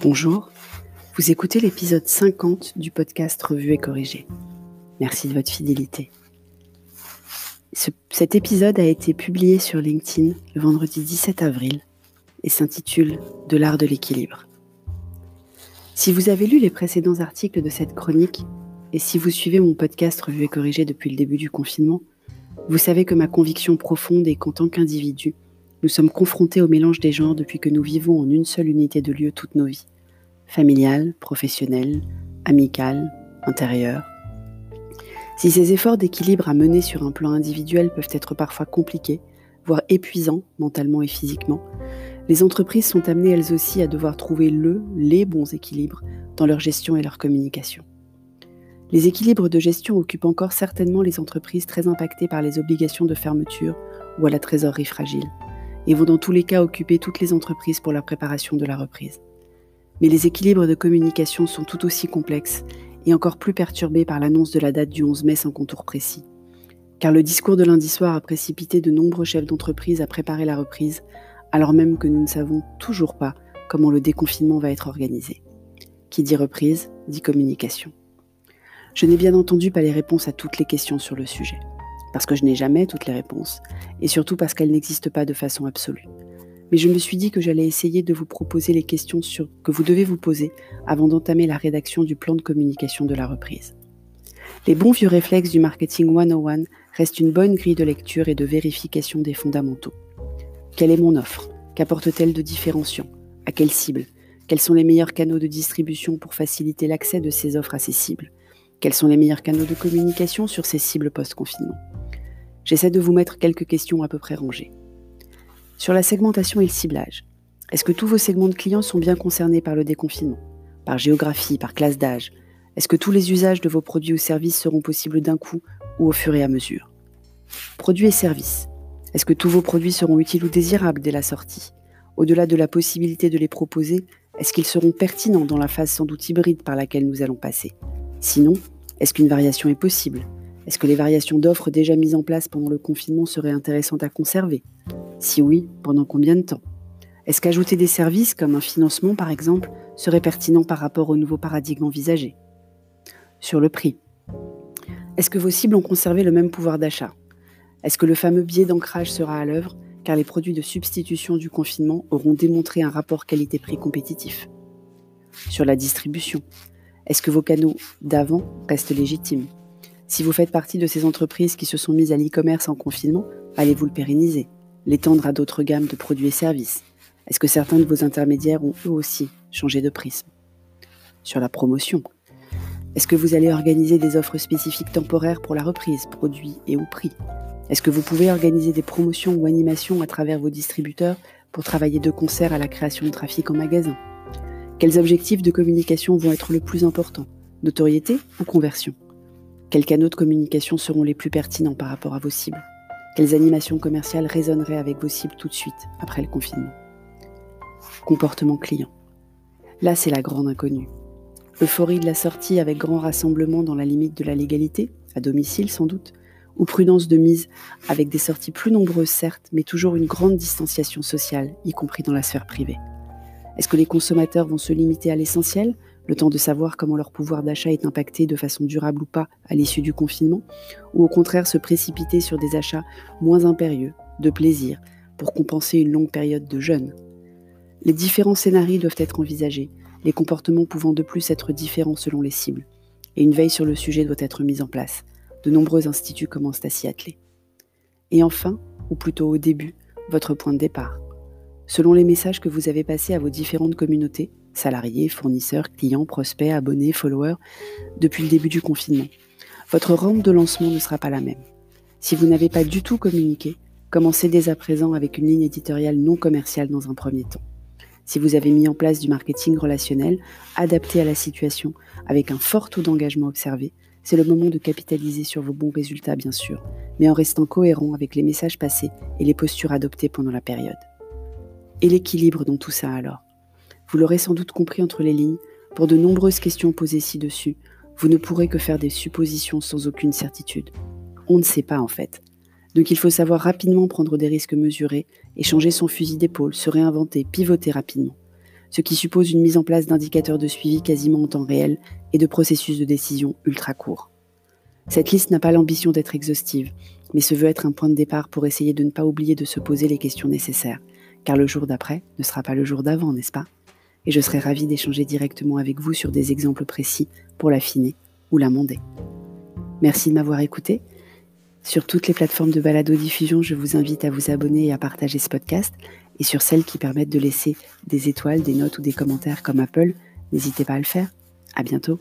Bonjour, vous écoutez l'épisode 50 du podcast Revue et Corrigé. Merci de votre fidélité. cet épisode a été publié sur LinkedIn le vendredi 17 avril et s'intitule De l'art de l'équilibre. Si vous avez lu les précédents articles de cette chronique et si vous suivez mon podcast Revue et Corrigé depuis le début du confinement, vous savez que ma conviction profonde est qu'en tant qu'individu, nous sommes confrontés au mélange des genres depuis que nous vivons en une seule unité de lieu toute nos vies. Familiale, professionnelle, amicale, intérieure. Si ces efforts d'équilibre à mener sur un plan individuel peuvent être parfois compliqués, voire épuisants mentalement et physiquement, les entreprises sont amenées elles aussi à devoir trouver le, les bons équilibres dans leur gestion et leur communication. Les équilibres de gestion occupent encore certainement les entreprises très impactées par les obligations de fermeture ou à la trésorerie fragile et vont dans tous les cas occuper toutes les entreprises pour la préparation de la reprise. Mais les équilibres de communication sont tout aussi complexes et encore plus perturbés par l'annonce de la date du 11 mai sans contour précis. Car le discours de lundi soir a précipité de nombreux chefs d'entreprise à préparer la reprise, alors même que nous ne savons toujours pas comment le déconfinement va être organisé. Qui dit reprise, dit communication. Je n'ai bien entendu pas les réponses à toutes les questions sur le sujet parce que je n'ai jamais toutes les réponses, et surtout parce qu'elles n'existent pas de façon absolue. Mais je me suis dit que j'allais essayer de vous proposer les questions que vous devez vous poser avant d'entamer la rédaction du plan de communication de la reprise. Les bons vieux réflexes du marketing 101 restent une bonne grille de lecture et de vérification des fondamentaux. Quelle est mon offre? Qu'apporte-t-elle de différenciant? À quelle cible? Quels sont les meilleurs canaux de distribution pour faciliter l'accès de ces offres à ces cibles? Quels sont les meilleurs canaux de communication sur ces cibles post-confinement? J'essaie de vous mettre quelques questions à peu près rangées. Sur la segmentation et le ciblage, est-ce que tous vos segments de clients sont bien concernés par le déconfinement? Par géographie, par classe d'âge? Est-ce que tous les usages de vos produits ou services seront possibles d'un coup ou au fur et à mesure? Produits et services. Est-ce que tous vos produits seront utiles ou désirables dès la sortie? Au-delà de la possibilité de les proposer, est-ce qu'ils seront pertinents dans la phase sans doute hybride par laquelle nous allons passer? Sinon, est-ce qu'une variation est possible? Est-ce que les variations d'offres déjà mises en place pendant le confinement seraient intéressantes à conserver? Si oui, pendant combien de temps? Est-ce qu'ajouter des services comme un financement par exemple serait pertinent par rapport au nouveau paradigme envisagé? Sur le prix. Est-ce que vos cibles ont conservé le même pouvoir d'achat? Est-ce que le fameux biais d'ancrage sera à l'œuvre car les produits de substitution du confinement auront démontré un rapport qualité-prix compétitif? Sur la distribution. Est-ce que vos canaux d'avant restent légitimes? Si vous faites partie de ces entreprises qui se sont mises à l'e-commerce en confinement, allez-vous le pérenniser, l'étendre à d'autres gammes de produits et services? Est-ce que certains de vos intermédiaires ont eux aussi changé de prisme? Sur la promotion, est-ce que vous allez organiser des offres spécifiques temporaires pour la reprise, produits et ou prix? Est-ce que vous pouvez organiser des promotions ou animations à travers vos distributeurs pour travailler de concert à la création de trafic en magasin? Quels objectifs de communication vont être le plus importants? Notoriété ou conversion? Quels canaux de communication seront les plus pertinents par rapport à vos cibles? Quelles animations commerciales résonneraient avec vos cibles tout de suite après le confinement? Comportement client. Là, c'est la grande inconnue. Euphorie de la sortie avec grand rassemblement dans la limite de la légalité, à domicile sans doute, ou prudence de mise avec des sorties plus nombreuses certes, mais toujours une grande distanciation sociale, y compris dans la sphère privée. Est-ce que les consommateurs vont se limiter à l'essentiel le temps de savoir comment leur pouvoir d'achat est impacté de façon durable ou pas à l'issue du confinement, ou au contraire se précipiter sur des achats moins impérieux, de plaisir, pour compenser une longue période de jeûne? Les différents scénarios doivent être envisagés, les comportements pouvant de plus être différents selon les cibles, et une veille sur le sujet doit être mise en place. De nombreux instituts commencent à s'y atteler. Et enfin, ou plutôt au début, votre point de départ. Selon les messages que vous avez passés à vos différentes communautés, salariés, fournisseurs, clients, prospects, abonnés, followers, depuis le début du confinement. Votre rampe de lancement ne sera pas la même. Si vous n'avez pas du tout communiqué, commencez dès à présent avec une ligne éditoriale non commerciale dans un premier temps. Si vous avez mis en place du marketing relationnel, adapté à la situation, avec un fort taux d'engagement observé, c'est le moment de capitaliser sur vos bons résultats bien sûr, mais en restant cohérent avec les messages passés et les postures adoptées pendant la période. Et l'équilibre dans tout ça alors vous l'aurez sans doute compris entre les lignes, pour de nombreuses questions posées ci-dessus, vous ne pourrez que faire des suppositions sans aucune certitude. On ne sait pas en fait. Donc il faut savoir rapidement prendre des risques mesurés et changer son fusil d'épaule, se réinventer, pivoter rapidement. ce qui suppose une mise en place d'indicateurs de suivi quasiment en temps réel et de processus de décision ultra courts. Cette liste n'a pas l'ambition d'être exhaustive, mais se veut être un point de départ pour essayer de ne pas oublier de se poser les questions nécessaires, car le jour d'après ne sera pas le jour d'avant, n'est-ce pas? Et je serai ravie d'échanger directement avec vous sur des exemples précis pour l'affiner ou l'amender. Merci de m'avoir écouté. Sur toutes les plateformes de balado-diffusion, je vous invite à vous abonner et à partager ce podcast. Et sur celles qui permettent de laisser des étoiles, des notes ou des commentaires comme Apple, n'hésitez pas à le faire. À bientôt.